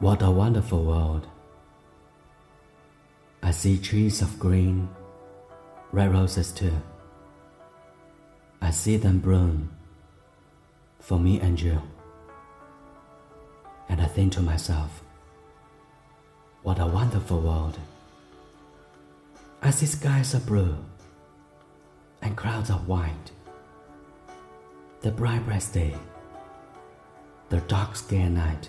What a wonderful world. I see trees of green, red roses too. I see them bloom for me and you. And I think to myself, what a wonderful world. I see skies of blue and clouds of white, the bright, bright day, the dark, scare night.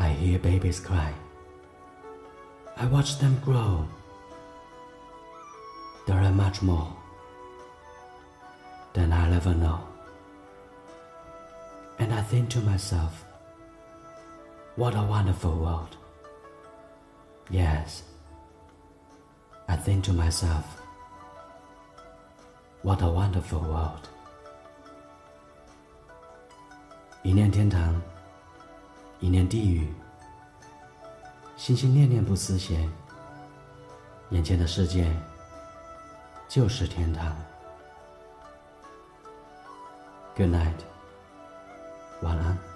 I hear babies cry. I watch them grow. There are much more than I'll ever know. And I think to myself, what a wonderful world. Yes, I think to myself, what a wonderful world. 一念天堂， 一念地狱，心心念念不思邪，眼前的世界就是天堂。Good night，晚安。